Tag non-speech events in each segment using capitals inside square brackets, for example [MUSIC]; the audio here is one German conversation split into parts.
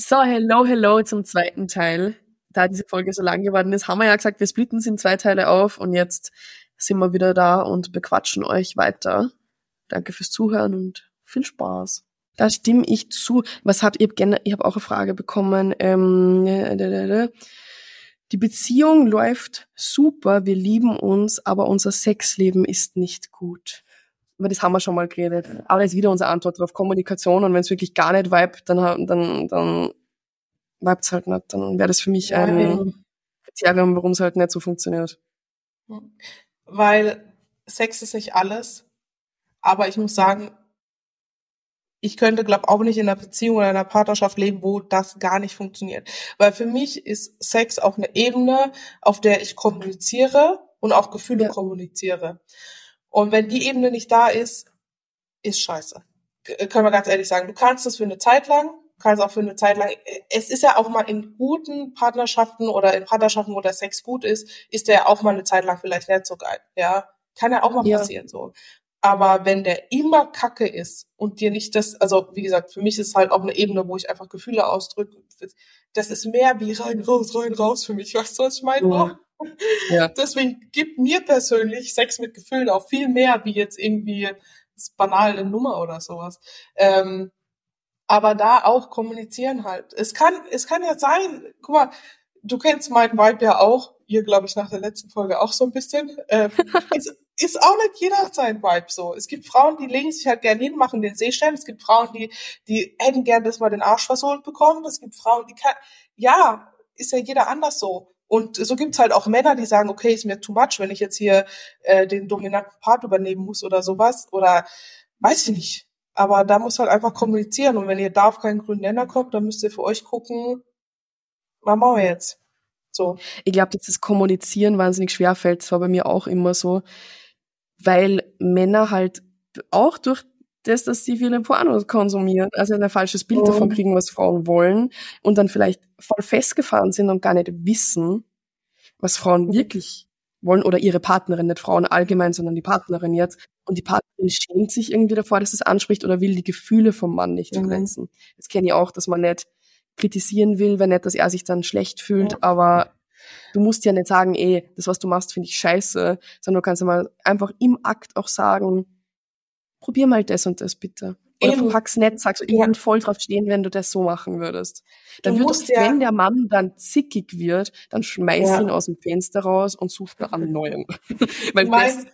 So, hello, hello zum zweiten Teil. Da diese Folge so lang geworden ist, haben wir ja gesagt, wir splitten sie in zwei Teile auf und jetzt sind wir wieder da und bequatschen euch weiter. Danke fürs Zuhören und viel Spaß. Da stimme ich zu. Was habt ihr? Ich habe auch eine Frage bekommen. Ähm, die Beziehung läuft super, wir lieben uns, aber unser Sexleben ist nicht gut. Aber das haben wir schon mal geredet. Aber das ist wieder unsere Antwort darauf, Kommunikation. Und wenn es wirklich gar nicht vibet, dann, dann, dann vibet es halt nicht. Dann wäre das für mich ein Kriterium, warum es halt nicht so funktioniert. Weil Sex ist nicht alles. Aber ich muss sagen, ich könnte, glaube auch nicht in einer Beziehung oder einer Partnerschaft leben, wo das gar nicht funktioniert. Weil für mich ist Sex auf einer Ebene, auf der ich kommuniziere und auch Gefühle ja. kommuniziere. Und wenn die Ebene nicht da ist, ist scheiße. Können wir ganz ehrlich sagen. Du kannst das für eine Zeit lang, kannst auch für eine Zeit lang. Es ist ja auch mal in guten Partnerschaften oder in Partnerschaften, wo der Sex gut ist, ist der auch mal eine Zeit lang vielleicht nicht so geil. Ja, kann ja auch mal ja. passieren so. Aber wenn der immer Kacke ist und dir nicht das, also wie gesagt, für mich ist halt auch eine Ebene, wo ich einfach Gefühle ausdrücke. Das ist mehr wie rein, raus, rein, raus für mich. Weißt du, was ich meine? Ja. Ja. Deswegen gibt mir persönlich Sex mit Gefühlen auch viel mehr, wie jetzt irgendwie das banale Nummer oder sowas. Ähm, aber da auch kommunizieren halt. Es kann, es kann ja sein, guck mal, du kennst meinen Vibe ja auch, ihr glaube ich nach der letzten Folge auch so ein bisschen. Ähm, [LAUGHS] ist auch nicht jeder sein Vibe so. Es gibt Frauen, die legen sich halt gerne hin, machen den Seestern. Es gibt Frauen, die, die hätten gern, dass man den Arsch versohlt bekommt. Es gibt Frauen, die kann, ja, ist ja jeder anders so. Und so gibt's halt auch Männer, die sagen, okay, ist mir too much, wenn ich jetzt hier äh, den dominanten Part übernehmen muss oder sowas. Oder weiß ich nicht. Aber da muss halt einfach kommunizieren. Und wenn ihr da auf keinen grünen Nenner kommt, dann müsst ihr für euch gucken, was machen wir jetzt? So. Ich glaube, dass das Kommunizieren wahnsinnig schwer fällt. Das war bei mir auch immer so weil Männer halt auch durch das, dass sie viele Pornos konsumieren, also ein falsches Bild oh. davon kriegen, was Frauen wollen und dann vielleicht voll festgefahren sind und gar nicht wissen, was Frauen mhm. wirklich wollen oder ihre Partnerin, nicht Frauen allgemein, sondern die Partnerin jetzt. Und die Partnerin schämt sich irgendwie davor, dass es anspricht oder will die Gefühle vom Mann nicht mhm. verletzen. Das kenne ich auch, dass man nicht kritisieren will, wenn nicht, dass er sich dann schlecht fühlt, ja. aber Du musst ja nicht sagen, ey, das, was du machst, finde ich scheiße, sondern du kannst ja mal einfach im Akt auch sagen, probier mal das und das bitte. Oder Eben. verpack's nett, sagst, ich ja. voll drauf stehen, wenn du das so machen würdest. Dann du würdest, ja. wenn der Mann dann zickig wird, dann schmeiß ja. ihn aus dem Fenster raus und such da einen neuen. [LAUGHS] Weil das,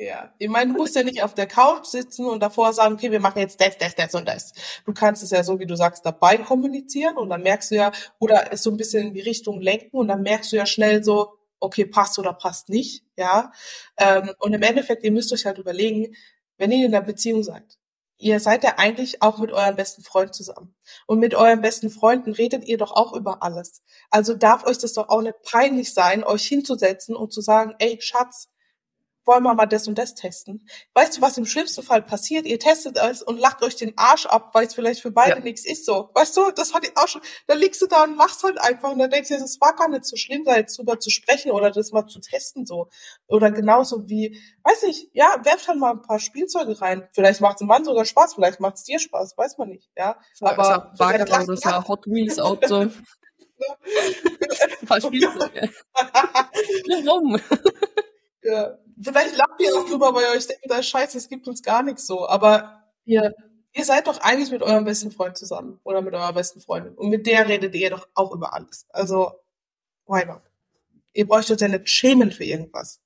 ja, ich meine, du musst ja nicht auf der Couch sitzen und davor sagen, okay, wir machen jetzt das, das, das und das. Du kannst es ja so, wie du sagst, dabei kommunizieren und dann merkst du ja, oder es so ein bisschen in die Richtung lenken und dann merkst du ja schnell so, okay, passt oder passt nicht, ja. Ähm, und im Endeffekt, ihr müsst euch halt überlegen, wenn ihr in einer Beziehung seid, ihr seid ja eigentlich auch mit eurem besten Freund zusammen. Und mit euren besten Freunden redet ihr doch auch über alles. Also darf euch das doch auch nicht peinlich sein, euch hinzusetzen und zu sagen, ey, Schatz, wollen wir mal das und das testen. Weißt du, was im schlimmsten Fall passiert? Ihr testet es und lacht euch den Arsch ab, weil es vielleicht für beide ja. nichts ist so. Weißt du, das hatte ich auch schon. Da liegst du da und machst halt einfach und dann denkst du, das war gar nicht so schlimm, da jetzt drüber zu sprechen oder das mal zu testen so. Oder genauso wie, weiß nicht, ja, werft halt mal ein paar Spielzeuge rein. Vielleicht macht es dem Mann sogar Spaß, vielleicht macht es dir Spaß, weiß man nicht, ja. Aber so, vielleicht lacht, oder so Hot Wheels Auto. [LAUGHS] ein paar Spielzeuge. [LAUGHS] [LAUGHS] Warum? Ja. Vielleicht lacht ihr auch drüber, weil ihr euch denkt, da ist scheiße, es gibt uns gar nichts so. Aber ihr, ihr seid doch eigentlich mit eurem besten Freund zusammen oder mit eurer besten Freundin. Und mit der redet ihr doch auch über alles. Also, why not? Ihr braucht euch ja nicht schämen für irgendwas.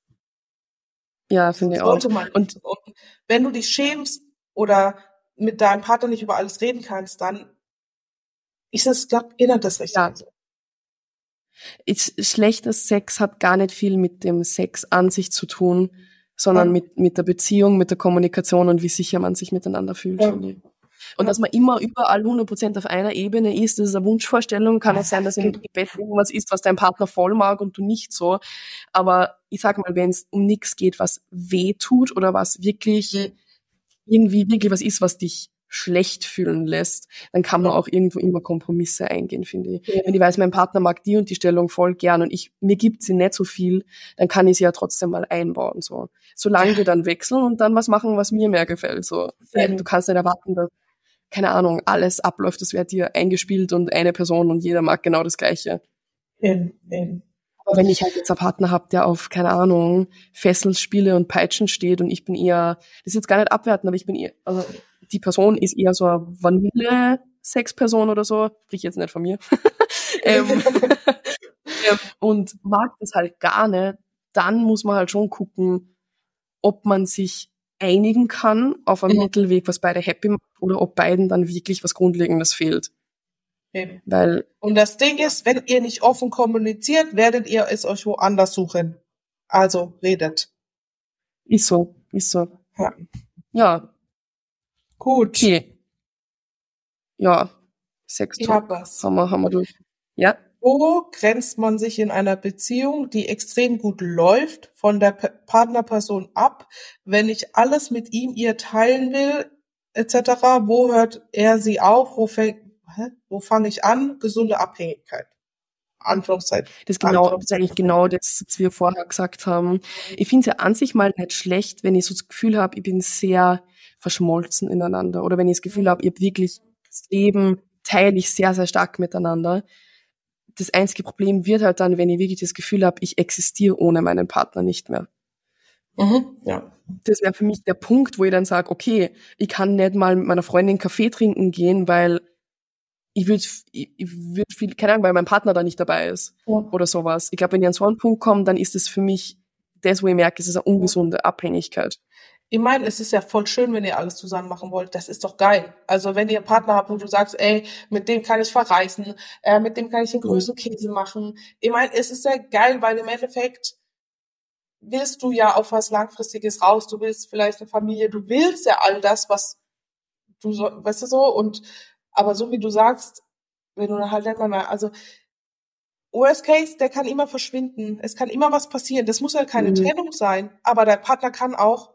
Ja, finde ich auch. Man. Und, und wenn du dich schämst oder mit deinem Partner nicht über alles reden kannst, dann ist das, glaub, erinnert das richtig. Ja. Ich, schlechter Sex hat gar nicht viel mit dem Sex an sich zu tun, sondern ja. mit, mit der Beziehung, mit der Kommunikation und wie sicher man sich miteinander fühlt. Ja. Und dass man immer überall 100% auf einer Ebene ist, das ist eine Wunschvorstellung. Kann auch sein, dass im Bett irgendwas ist, was dein Partner voll mag und du nicht so. Aber ich sag mal, wenn es um nichts geht, was weh tut oder was wirklich irgendwie wirklich was ist, was dich schlecht fühlen lässt, dann kann man auch irgendwo immer Kompromisse eingehen, finde ich. Ja. Wenn ich weiß, mein Partner mag die und die Stellung voll gern und ich, mir gibt sie nicht so viel, dann kann ich sie ja trotzdem mal einbauen, so. Solange ja. wir dann wechseln und dann was machen, was mir mehr gefällt, so. Ja. Du kannst nicht erwarten, dass keine Ahnung, alles abläuft, das wäre dir eingespielt und eine Person und jeder mag genau das Gleiche. Eben. Aber wenn ich halt jetzt einen Partner habe, der auf, keine Ahnung, Fesselspiele und Peitschen steht und ich bin eher, das ist jetzt gar nicht abwerten, aber ich bin eher, also die Person ist eher so eine Vanille-Sex-Person oder so, sprich jetzt nicht von mir. [LAUGHS] ähm, [LAUGHS] und mag das halt gar nicht, dann muss man halt schon gucken, ob man sich einigen kann auf einen ja. Mittelweg, was beide happy macht, oder ob beiden dann wirklich was Grundlegendes fehlt. Eben. Weil und das Ding ist, wenn ihr nicht offen kommuniziert, werdet ihr es euch woanders suchen. Also redet. Ist so, ist so. Ja. Ja. Gut. Okay. Ja. Sex Ich hab was. Haben wir, haben wir durch. Ja. Wo grenzt man sich in einer Beziehung, die extrem gut läuft, von der Partnerperson ab, wenn ich alles mit ihm, ihr teilen will, etc.? Wo hört er sie auf? Wo fängt, hä? wo fange ich an? Gesunde Abhängigkeit. Anführungszeichen. Das, genau, das ist eigentlich genau das, was wir vorher gesagt haben. Ich finde es ja an sich mal nicht schlecht, wenn ich so das Gefühl habe, ich bin sehr verschmolzen ineinander. Oder wenn ich das Gefühl habe, ich habe wirklich das Leben teile ich sehr, sehr stark miteinander. Das einzige Problem wird halt dann, wenn ich wirklich das Gefühl habe, ich existiere ohne meinen Partner nicht mehr. Mhm, ja. Das wäre für mich der Punkt, wo ich dann sage, okay, ich kann nicht mal mit meiner Freundin Kaffee trinken gehen, weil ich würde ich, ich würd viel, keine Ahnung, weil mein Partner da nicht dabei ist ja. oder sowas. Ich glaube, wenn ich an so einen Punkt komme, dann ist es für mich das, wo ich merke, es ist eine ungesunde Abhängigkeit. Ich meine, es ist ja voll schön, wenn ihr alles zusammen machen wollt. Das ist doch geil. Also wenn ihr einen Partner habt, wo du sagst, ey, mit dem kann ich verreisen, äh, mit dem kann ich den mhm. größten Käse machen. Ich meine, es ist ja geil, weil im Endeffekt willst du ja auf was Langfristiges raus. Du willst vielleicht eine Familie, du willst ja all das, was du so, weißt du so, und aber so wie du sagst, wenn du halt nicht mal, also Worst Case, der kann immer verschwinden. Es kann immer was passieren. Das muss ja keine mhm. Trennung sein, aber der Partner kann auch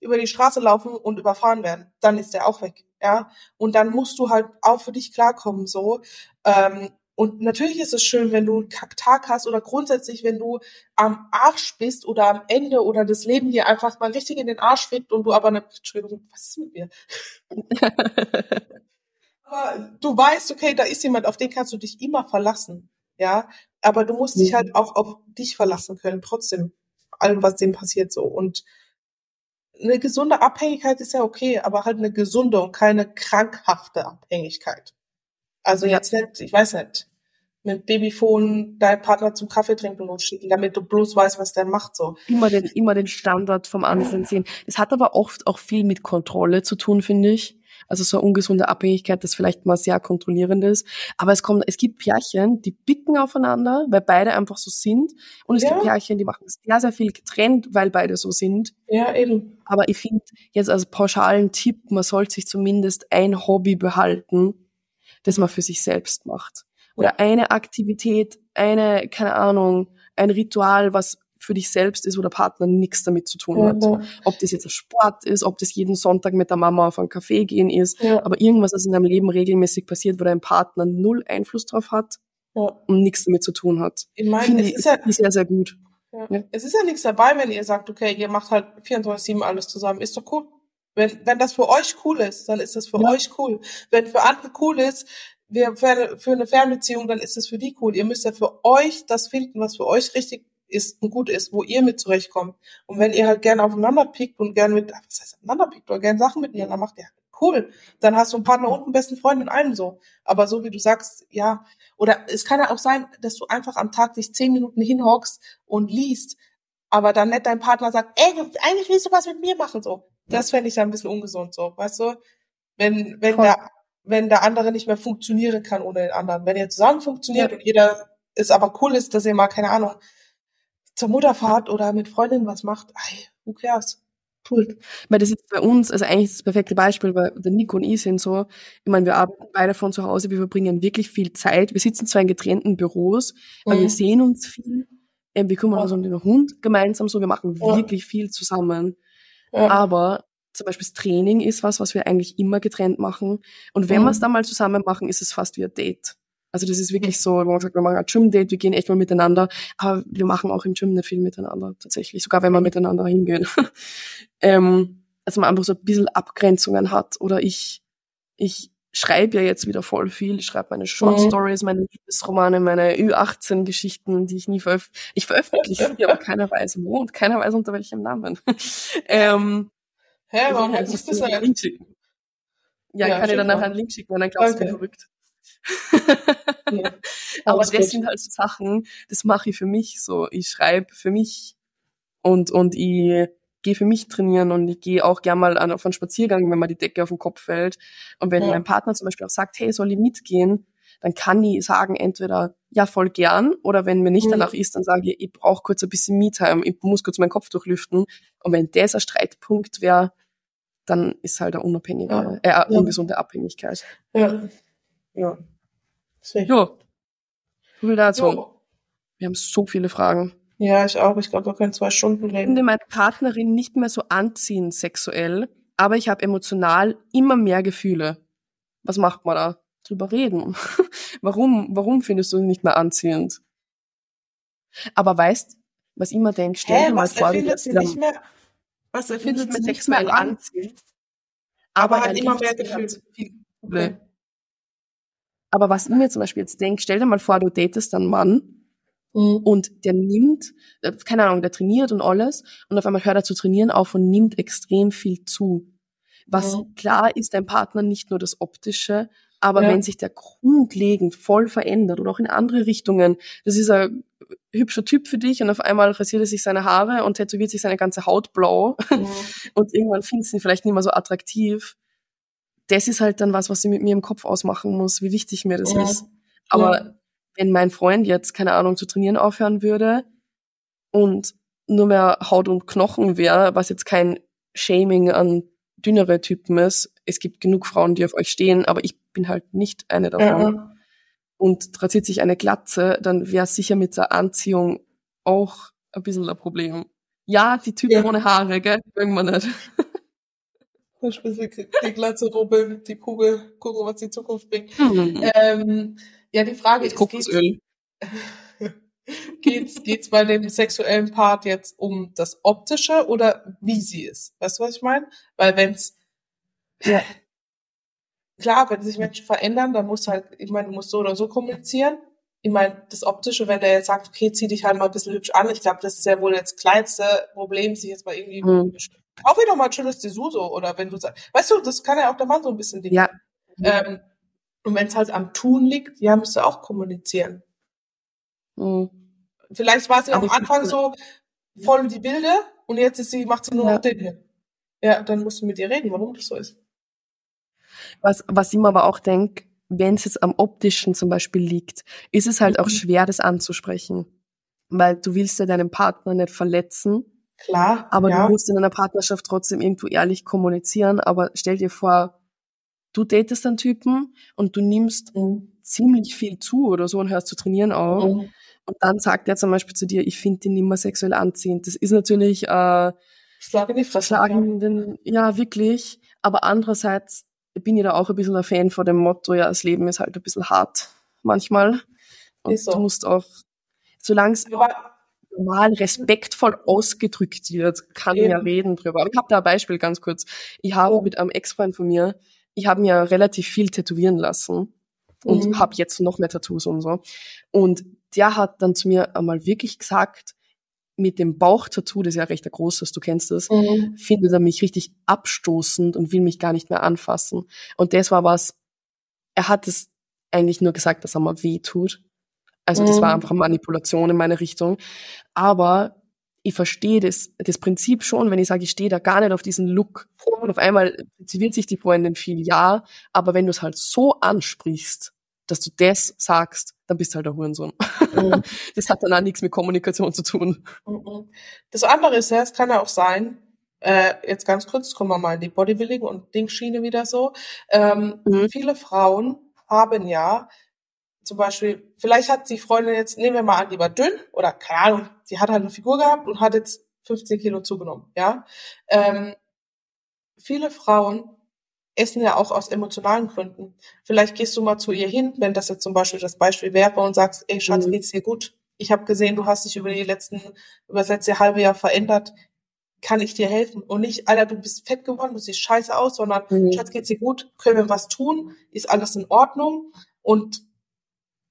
über die Straße laufen und überfahren werden. Dann ist der auch weg, ja. Und dann musst du halt auch für dich klarkommen, so. Ähm, und natürlich ist es schön, wenn du einen Kacktag hast oder grundsätzlich, wenn du am Arsch bist oder am Ende oder das Leben dir einfach mal richtig in den Arsch fickt und du aber eine, Entschuldigung, was ist mit mir? [LAUGHS] aber du weißt, okay, da ist jemand, auf den kannst du dich immer verlassen, ja. Aber du musst dich mhm. halt auch auf dich verlassen können, trotzdem, allem, was dem passiert, so. Und eine gesunde Abhängigkeit ist ja okay, aber halt eine gesunde und keine krankhafte Abhängigkeit. Also jetzt nicht, ich weiß nicht, mit Babyphone deinen Partner zum Kaffee trinken losschicken, damit du bloß weißt, was der macht, so. Immer den, immer den Standard vom anderen sehen. Es hat aber oft auch viel mit Kontrolle zu tun, finde ich. Also so eine ungesunde Abhängigkeit, das vielleicht mal sehr kontrollierend ist. Aber es kommt, es gibt Pärchen, die bicken aufeinander, weil beide einfach so sind. Und es ja. gibt Pärchen, die machen sehr, sehr viel getrennt, weil beide so sind. Ja, eben. Aber ich finde jetzt als pauschalen Tipp, man sollte sich zumindest ein Hobby behalten, das man für sich selbst macht. Oder ja. eine Aktivität, eine, keine Ahnung, ein Ritual, was für dich selbst ist, wo der Partner nichts damit zu tun hat. Mhm. Ob das jetzt ein Sport ist, ob das jeden Sonntag mit der Mama auf einen Kaffee gehen ist, ja. aber irgendwas, was in deinem Leben regelmäßig passiert, wo dein Partner null Einfluss drauf hat ja. und nichts damit zu tun hat. Ich meine, es ist ja sehr, sehr gut. Ja. Es ist ja nichts dabei, wenn ihr sagt, okay, ihr macht halt 24-7 alles zusammen. Ist doch cool. Wenn, wenn das für euch cool ist, dann ist das für euch cool. Wenn für andere cool ist, wir für eine Fernbeziehung, dann ist das für die cool. Ihr müsst ja für euch das finden, was für euch richtig ist und gut ist, wo ihr mit zurechtkommt. Und wenn ihr halt gerne aufeinander pickt und gerne mit, was heißt aufeinander pickt, oder gerne Sachen miteinander macht, ja, cool. Dann hast du einen Partner und einen besten Freund in einem so. Aber so wie du sagst, ja, oder es kann ja auch sein, dass du einfach am Tag dich zehn Minuten hinhockst und liest, aber dann nicht dein Partner sagt, ey, eigentlich willst du was mit mir machen, so. Das fände ich dann ein bisschen ungesund, so, weißt du? Wenn, wenn der, wenn der andere nicht mehr funktionieren kann ohne den anderen. Wenn ihr zusammen funktioniert ja. und jeder ist aber cool ist, dass ihr mal, keine Ahnung, zur Mutterfahrt oder mit Freundin was macht, ey, who cares? Cool. Weil das ist bei uns, also eigentlich das perfekte Beispiel, weil der Nico und ich sind so, ich meine, wir arbeiten beide von zu Hause, wir verbringen wirklich viel Zeit. Wir sitzen zwar in getrennten Büros, aber mhm. wir sehen uns viel. Ähm, wir kümmern uns um den Hund gemeinsam so, wir machen ja. wirklich viel zusammen. Ja. Aber zum Beispiel das Training ist was, was wir eigentlich immer getrennt machen. Und wenn mhm. wir es dann mal zusammen machen, ist es fast wie ein Date. Also das ist wirklich so, wo man sagt, wir machen ein Gym-Date, wir gehen echt mal miteinander, aber wir machen auch im Gym nicht viel miteinander, tatsächlich, sogar wenn wir miteinander hingehen. [LAUGHS] ähm, also man einfach so ein bisschen Abgrenzungen hat oder ich ich schreibe ja jetzt wieder voll viel. Ich schreibe meine Short mhm. Stories, meine Liebesromane, meine Ü18-Geschichten, die ich nie veröffentliche. Ich veröffentliche sie, aber keiner weiß wo und keiner weiß unter welchem Namen. [LAUGHS] ähm, Hä, warum das das halt? Link schicken. Ja, ja kann ich dann nachher einen Link schicken und dann glaubst okay. du, verrückt. Ja, [LAUGHS] aber das sind halt so Sachen, das mache ich für mich so. Ich schreibe für mich und, und ich gehe für mich trainieren und ich gehe auch gern mal an, auf einen Spaziergang, wenn mir die Decke auf den Kopf fällt. Und wenn ja. mein Partner zum Beispiel auch sagt, hey, soll ich mitgehen, dann kann ich sagen, entweder ja, voll gern, oder wenn mir nicht mhm. danach ist, dann sage ich, ich brauche kurz ein bisschen Me-Time, ich muss kurz meinen Kopf durchlüften. Und wenn das ein Streitpunkt wäre, dann ist halt eine unabhängige, ja. äh, eine ungesunde Abhängigkeit. Ja. Ja. Ja. So viel dazu. Jo. Wir haben so viele Fragen. Ja, ich auch. Ich glaube, wir können zwei Stunden reden. Ich finde meine Partnerin nicht mehr so anziehend sexuell, aber ich habe emotional immer mehr Gefühle. Was macht man da? Drüber reden. [LAUGHS] warum, warum findest du ihn nicht mehr anziehend? Aber weißt, was ich immer denke, stell Hä, dir mal vor, du sie nicht mehr, was erfindet sie nicht mehr anziehend? Aber, aber hat immer mehr Gefühle. Okay. Aber was ich mir zum Beispiel jetzt denke, stell dir mal vor, du datest einen Mann Mhm. Und der nimmt, äh, keine Ahnung, der trainiert und alles und auf einmal hört er zu trainieren auf und nimmt extrem viel zu. Was mhm. klar ist, dein Partner nicht nur das Optische, aber ja. wenn sich der grundlegend voll verändert oder auch in andere Richtungen, das ist ein hübscher Typ für dich und auf einmal rasiert er sich seine Haare und tätowiert sich seine ganze Haut blau mhm. [LAUGHS] und irgendwann findest du ihn vielleicht nicht mehr so attraktiv. Das ist halt dann was, was ich mit mir im Kopf ausmachen muss, wie wichtig mir das ist. Aber wenn mein Freund jetzt, keine Ahnung, zu trainieren aufhören würde und nur mehr Haut und Knochen wäre, was jetzt kein Shaming an dünnere Typen ist. Es gibt genug Frauen, die auf euch stehen, aber ich bin halt nicht eine davon. Ja. Und rasiert sich eine Glatze, dann wäre sicher mit der Anziehung auch ein bisschen ein Problem. Ja, die Typen ja. ohne Haare, gell? Irgendwann nicht. Die Glatze rubbeln, die Kugel, gucken, was die Zukunft bringt. Mhm. Ähm, ja, die Frage ist, Kokosöl. geht's, geht's bei dem sexuellen Part jetzt um das Optische oder wie sie ist? Weißt du, was ich meine? Weil wenn's, ja, klar, wenn sich Menschen verändern, dann muss halt, ich meine, du musst so oder so kommunizieren. Ich meine, das Optische, wenn der jetzt sagt, okay, zieh dich halt mal ein bisschen hübsch an, ich glaube, das ist ja wohl das kleinste Problem, sich jetzt mal irgendwie mhm. Kauf dir doch mal ein schönes Desuso oder wenn du sagst, weißt du, das kann ja auch der Mann so ein bisschen denken. Ja. Ähm, und wenn es halt am Tun liegt, ja, müsst ihr auch kommunizieren. Mhm. Vielleicht war sie am Anfang so voll die Bilder und jetzt ist sie, macht sie nur ja. noch Dinge. Ja, dann musst du mit ihr reden, warum das so ist. Was, was ich mir aber auch denke, wenn es jetzt am optischen zum Beispiel liegt, ist es halt mhm. auch schwer, das anzusprechen. Weil du willst ja deinen Partner nicht verletzen. Klar. Aber ja. du musst in einer Partnerschaft trotzdem irgendwo ehrlich kommunizieren. Aber stell dir vor, du datest einen Typen und du nimmst mhm. ziemlich viel zu oder so und hörst zu trainieren auf. Mhm. Und dann sagt er zum Beispiel zu dir, ich finde ihn nicht mehr sexuell anziehend. Das ist natürlich äh, Schlag in die Fresse. Den, ja, wirklich. Aber andererseits bin ich da auch ein bisschen ein Fan vor dem Motto, ja, das Leben ist halt ein bisschen hart manchmal. Und so. du musst auch, solange es normal respektvoll ausgedrückt wird, kann Eben. ja reden drüber. Aber ich habe da ein Beispiel ganz kurz. Ich habe oh. mit einem Ex-Freund von mir, ich habe mir relativ viel tätowieren lassen und mhm. habe jetzt noch mehr Tattoos und so. Und der hat dann zu mir einmal wirklich gesagt, mit dem Bauchtattoo, das ist ja recht groß ist, du kennst das, mhm. findet er mich richtig abstoßend und will mich gar nicht mehr anfassen. Und das war was, er hat es eigentlich nur gesagt, dass er mal weh tut. Also das war mhm. einfach Manipulation in meine Richtung. Aber ich verstehe das, das Prinzip schon, wenn ich sage, ich stehe da gar nicht auf diesen Look. Und auf einmal wird sich die Freundin viel, ja, aber wenn du es halt so ansprichst, dass du das sagst, dann bist du halt der Hurensohn. Mhm. [LAUGHS] Das hat dann auch nichts mit Kommunikation zu tun. Mhm. Das andere ist ja, es kann ja auch sein, äh, jetzt ganz kurz, kommen wir mal in die Bodybuilding und Dingschiene wieder so. Ähm, mhm. Viele Frauen haben ja zum Beispiel, vielleicht hat die Freundin jetzt, nehmen wir mal an, die war dünn oder keine Ahnung, sie hat halt eine Figur gehabt und hat jetzt 15 Kilo zugenommen, ja. Ähm, viele Frauen essen ja auch aus emotionalen Gründen. Vielleicht gehst du mal zu ihr hin, wenn das jetzt zum Beispiel das Beispiel wäre und sagst, ey Schatz, mhm. geht's dir gut? Ich habe gesehen, du hast dich über die letzten, über das letzte halbe Jahr verändert. kann ich dir helfen? Und nicht, Alter, du bist fett geworden, du siehst scheiße aus, sondern, Mhm. Schatz, geht's dir gut? Können wir was tun? Ist alles in Ordnung? Und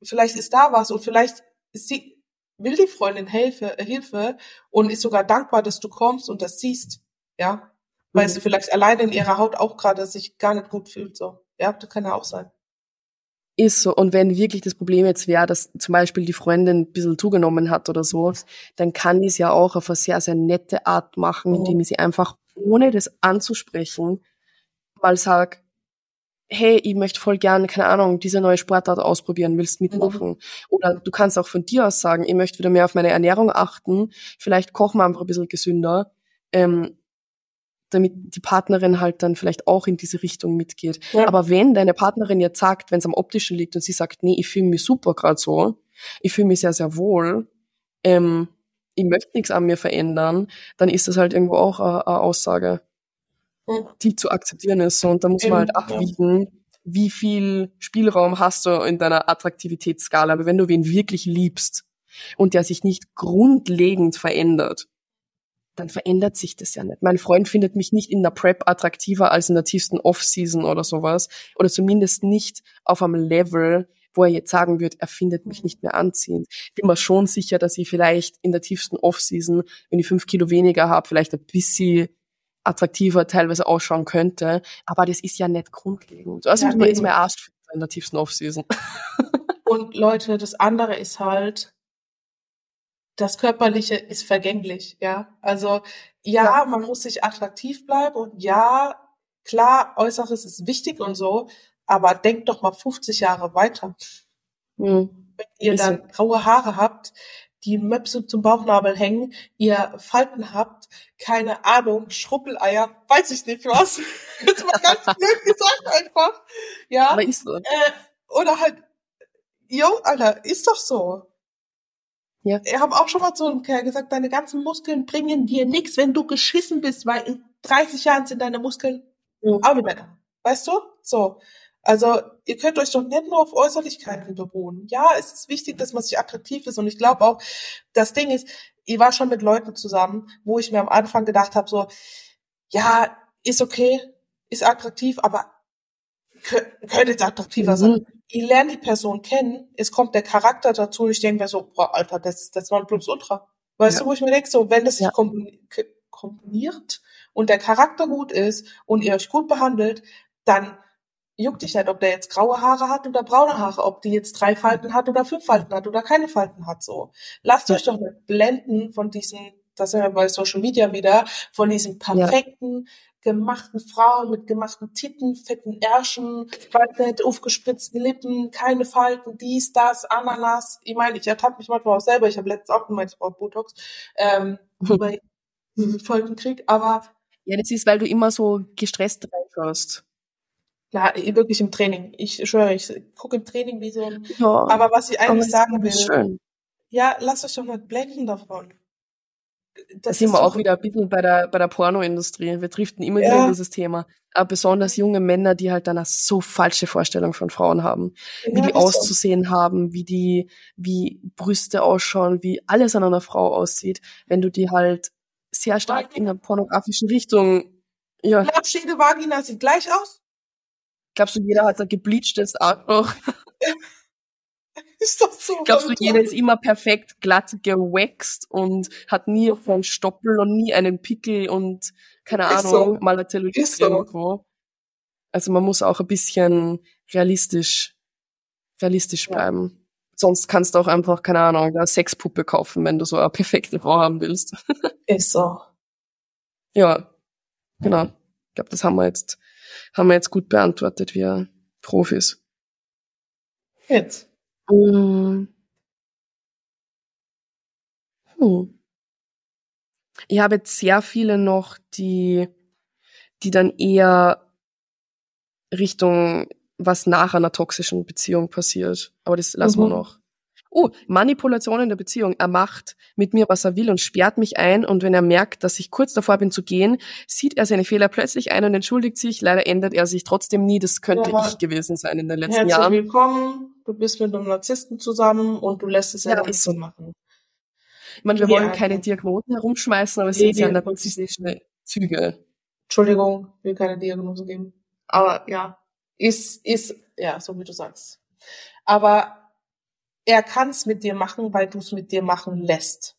vielleicht ist da was und vielleicht ist sie, will die Freundin Hilfe, äh, Hilfe und ist sogar dankbar, dass du kommst und das siehst. Ja. Weil Mhm. sie vielleicht alleine in ihrer Haut auch gerade sich gar nicht gut fühlt, so. Ja, das kann ja auch sein. Ist so. Und wenn wirklich das Problem jetzt wäre, dass zum Beispiel die Freundin ein bisschen zugenommen hat oder so, dann kann die es ja auch auf eine sehr, sehr nette Art machen, Mhm. indem ich sie einfach, ohne das anzusprechen, mal sagt, hey, ich möchte voll gern, keine Ahnung, diese neue Sportart ausprobieren, willst mitmachen? Oder du kannst auch von dir aus sagen, ich möchte wieder mehr auf meine Ernährung achten, vielleicht kochen wir einfach ein bisschen gesünder, ähm, damit die Partnerin halt dann vielleicht auch in diese Richtung mitgeht. Ja. Aber wenn deine Partnerin jetzt sagt, wenn es am optischen liegt und sie sagt, nee, ich fühle mich super gerade so, ich fühle mich sehr, sehr wohl, ähm, ich möchte nichts an mir verändern, dann ist das halt irgendwo auch eine, Aussage, Mhm. Die zu akzeptieren ist. Und da muss man halt ja. abwiegen, wie viel Spielraum hast du in deiner Attraktivitätsskala. Aber wenn du wen wirklich liebst und der sich nicht grundlegend verändert, dann verändert sich das ja nicht. Mein Freund findet mich nicht in der Prep attraktiver als in der tiefsten Off-Season oder sowas. Oder zumindest nicht auf einem Level, wo er jetzt sagen wird, er findet mich nicht mehr anziehend. Ich bin mir schon sicher, dass ich vielleicht in der tiefsten Off-Season, wenn ich fünf Kilo weniger habe, vielleicht ein bisschen attraktiver teilweise ausschauen könnte. Aber das ist ja nicht grundlegend. Also Ja, man ist mir Arsch in der tiefsten Off-Season. [LAUGHS] Und Leute, das andere ist halt, das Körperliche ist vergänglich, ja. Also ja, Ja. man muss sich attraktiv bleiben und ja, klar, Äußeres ist wichtig und so, aber denkt doch mal 50 Jahre weiter. Hm. Wenn ihr dann graue Haare habt, die Möpse zum Bauchnabel hängen, ihr Falten habt, keine Ahnung, Schruppeleier, weiß ich nicht was. [LAUGHS] Jetzt mal ganz [LAUGHS] blöd gesagt einfach. Ja. Aber ist so. Äh, oder halt, jo, Alter, ist doch so. Ja. Ich habe auch schon mal zu einem Kerl gesagt, deine ganzen Muskeln bringen dir nichts, wenn du geschissen bist, weil in 30 Jahren sind deine Muskeln Mhm. auch nicht mehr da. Weißt du? So. Also, ihr könnt euch doch nicht nur auf Äußerlichkeiten beruhen. Ja, es ist wichtig, dass man sich attraktiv ist. Und ich glaube auch, das Ding ist, ich war schon mit Leuten zusammen, wo ich mir am Anfang gedacht habe, so, ja, ist okay, ist attraktiv, aber kö- könnte jetzt attraktiver sein Mhm. ich lerne die Person kennen, es kommt der Charakter dazu ich denke mir so, boah, Alter, das ist das Nonplusultra. Weißt Ja. du, wo ich mir denke, so, wenn das sich Ja. kompon- k- komponiert und der Charakter gut ist und ihr euch gut behandelt, dann juckt dich nicht, ob der jetzt graue Haare hat oder braune Haare, ob die jetzt drei Falten hat oder fünf Falten hat oder keine Falten hat, so. Lasst Ja. euch doch nicht blenden von diesen, das sind wir bei Social Media wieder, von diesen perfekten, gemachten Frauen mit gemachten Titten, fetten Ärschen, nicht, aufgespritzten Lippen, keine Falten, dies, das, Ananas. Ich meine, ich ertappe mich manchmal auch selber. Ich habe letztens auch gemeint, ich brauche Botox, ähm, [LAUGHS] ich Folgenkrieg. Aber Ja, das ist, weil du immer so gestresst reinschaust. Ja, wirklich im Training. Ich schwöre, ich gucke im Training wie so ein. Aber was ich eigentlich sagen will, schön. ja, lasst euch doch nicht blenden davon. Da sind ist wir auch wieder ein bisschen bei der, bei der Pornoindustrie. Wir driften immer Ja. wieder in dieses Thema. Aber besonders junge Männer, die halt dann eine so falsche Vorstellung von Frauen haben. Wie Ja, die ist so. auszusehen haben, wie die, wie Brüste ausschauen, wie alles an einer Frau aussieht. Wenn du die halt sehr stark in der pornografischen Richtung, ja, jede Vagina sieht gleich aus? Glaubst du, jeder hat ein gebleachtes Arschloch? Ist doch so. Glaubst du, jeder ist immer perfekt glatt gewaxt und hat nie einen Stoppel und nie einen Pickel und keine Ist Ahnung, so. mal eine Zellulite so. irgendwo. Also man muss auch ein bisschen realistisch, realistisch Ja. bleiben. Sonst kannst du auch einfach, keine Ahnung, eine Sexpuppe kaufen, wenn du so eine perfekte Frau haben willst. Ist so. ja, genau. Ich glaube, das haben wir jetzt, haben wir jetzt gut beantwortet, wir Profis. Jetzt. Mm. Hm. Ich habe jetzt sehr viele noch, die, die dann eher Richtung, was nach einer toxischen Beziehung passiert. Aber das lassen wir Mhm. noch. Oh, Manipulation in der Beziehung. Er macht mit mir, was er will und sperrt mich ein. Und wenn er merkt, dass ich kurz davor bin zu gehen, sieht er seine Fehler plötzlich ein und entschuldigt sich. Leider ändert er sich trotzdem nie. Das könnte Ja. ich gewesen sein in den letzten Herzlich Jahren. willkommen. Du bist mit einem Narzissten zusammen und du lässt es ja, Ja, so machen. Ich meine, wir Nee, wollen keine Diagnosen herumschmeißen, aber es Nee, sind nee, narzisstische Züge. Entschuldigung, will keine Diagnose geben. Aber ja, ist, ist, ja, so wie du sagst. Aber er kann es mit dir machen, weil du es mit dir machen lässt.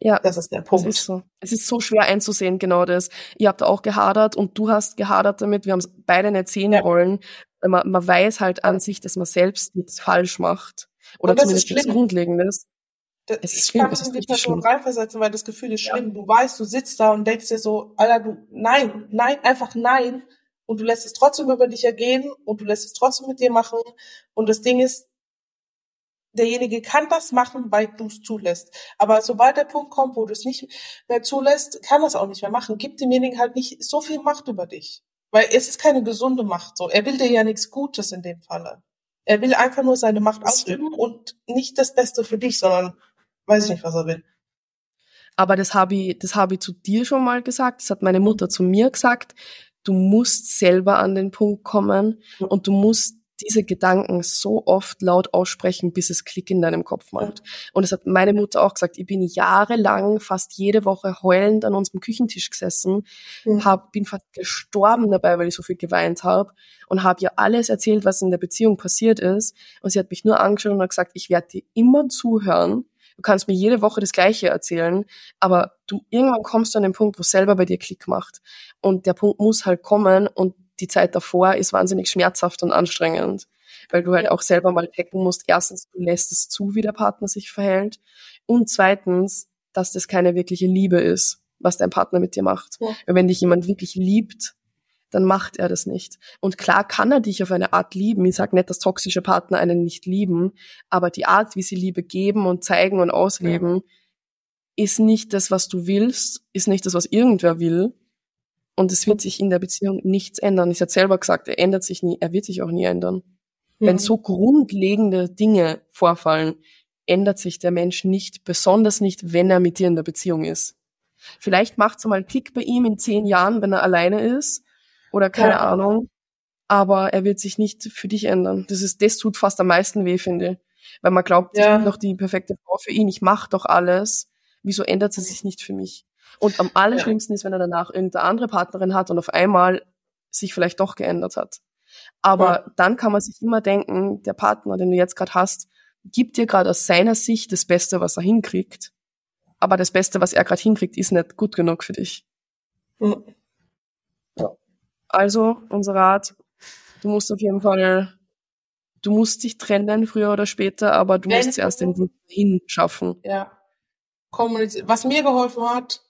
Ja, Das ist der Punkt. ist so. Es ist so schwer einzusehen, genau das. Ihr habt auch gehadert und du hast gehadert damit. Wir haben es beide nicht sehen Ja. wollen. Man, man weiß halt an sich, dass man selbst nichts falsch macht. Oder zumindest ist nichts. Grundlegendes. Das- Es ist ich schlimm, kann es mich in die Person schlimm. reinversetzen, weil das Gefühl ist Ja. schlimm. Du weißt, du sitzt da und denkst dir so, Alter, du, nein, nein, einfach nein. Und du lässt es trotzdem über dich ergehen und du lässt es trotzdem mit dir machen. Und das Ding ist, derjenige kann das machen, weil du es zulässt. Aber sobald der Punkt kommt, wo du es nicht mehr zulässt, kann das auch nicht mehr machen. Gib demjenigen halt nicht so viel Macht über dich. Weil es ist keine gesunde Macht so. Er will dir ja nichts Gutes in dem Falle. Er will einfach nur seine Macht ausüben und nicht das Beste für dich, sondern weiß ich nicht, was er will. Aber das habe ich, das habe ich zu dir schon mal gesagt. Das hat meine Mutter zu mir gesagt. Du musst selber an den Punkt kommen und du musst diese Gedanken so oft laut aussprechen, bis es Klick in deinem Kopf macht. Und das hat meine Mutter auch gesagt. Ich bin jahrelang fast jede Woche heulend an unserem Küchentisch gesessen, Mhm. hab, bin fast gestorben dabei, weil ich so viel geweint habe und habe ihr alles erzählt, was in der Beziehung passiert ist. Und sie hat mich nur angeschaut und hat gesagt, ich werde dir immer zuhören. Du kannst mir jede Woche das Gleiche erzählen, aber du irgendwann kommst du an den Punkt, wo es selber bei dir Klick macht. Und der Punkt muss halt kommen und die Zeit davor ist wahnsinnig schmerzhaft und anstrengend, weil du halt auch selber mal checken musst. Erstens, du lässt es zu, wie der Partner sich verhält. Und zweitens, dass das keine wirkliche Liebe ist, was dein Partner mit dir macht. Ja. Weil wenn dich jemand wirklich liebt, dann macht er das nicht. Und klar kann er dich auf eine Art lieben. Ich sage nicht, dass toxische Partner einen nicht lieben, aber die Art, wie sie Liebe geben und zeigen und ausleben, ist nicht das, was du willst, ist nicht das, was irgendwer will. Und es wird sich in der Beziehung nichts ändern. Ich habe selber gesagt, er ändert sich nie, er wird sich auch nie ändern. Wenn Mhm. so grundlegende Dinge vorfallen, ändert sich der Mensch nicht, besonders nicht, wenn er mit dir in der Beziehung ist. Vielleicht macht es mal Klick bei ihm in zehn Jahren, wenn er alleine ist oder keine Ja. Ahnung, aber er wird sich nicht für dich ändern. Das ist, das tut fast am meisten weh, finde ich. Weil man glaubt, Ja. ich bin doch die perfekte Frau für ihn, ich mache doch alles. Wieso ändert sie sich nicht für mich? Und am allerschlimmsten ist, wenn er danach irgendeine andere Partnerin hat und auf einmal sich vielleicht doch geändert hat. Aber Ja. dann kann man sich immer denken, der Partner, den du jetzt gerade hast, gibt dir gerade aus seiner Sicht das Beste, was er hinkriegt. Aber das Beste, was er gerade hinkriegt, ist nicht gut genug für dich. Mhm. Also, unser Rat, du musst auf jeden Fall, du musst dich trennen, früher oder später, aber du Wenn musst zuerst den Weg hinschaffen. Ja. Kommunizieren. Was mir geholfen hat,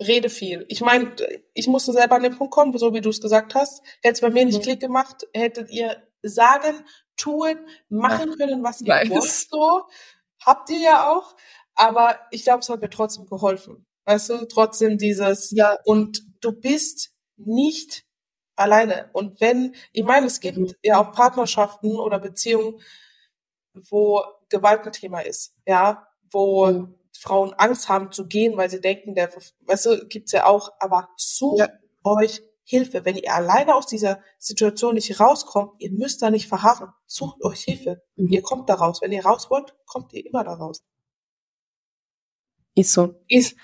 rede viel. Ich meine, ich musste selber an den Punkt kommen, so wie du es gesagt hast. Hätte es bei mir nicht Mhm. Klick gemacht, hättet ihr sagen, tun, machen können, was ihr Weiß. wollt. So habt ihr ja auch. Aber ich glaube, es hat mir trotzdem geholfen. Weißt du, trotzdem dieses Ja. und du bist nicht alleine. Und wenn, ich meine, es gibt Mhm. ja auch Partnerschaften oder Beziehungen, wo Gewalt ein Thema ist, ja, wo Mhm. Frauen Angst haben zu gehen, weil sie denken, der, weißt du, gibt's ja auch, aber sucht Ja. euch Hilfe. Wenn ihr alleine aus dieser Situation nicht rauskommt, ihr müsst da nicht verharren. Sucht euch Hilfe. Mhm. Ihr kommt da raus. Wenn ihr raus wollt, kommt ihr immer da raus. Ist so. Ist,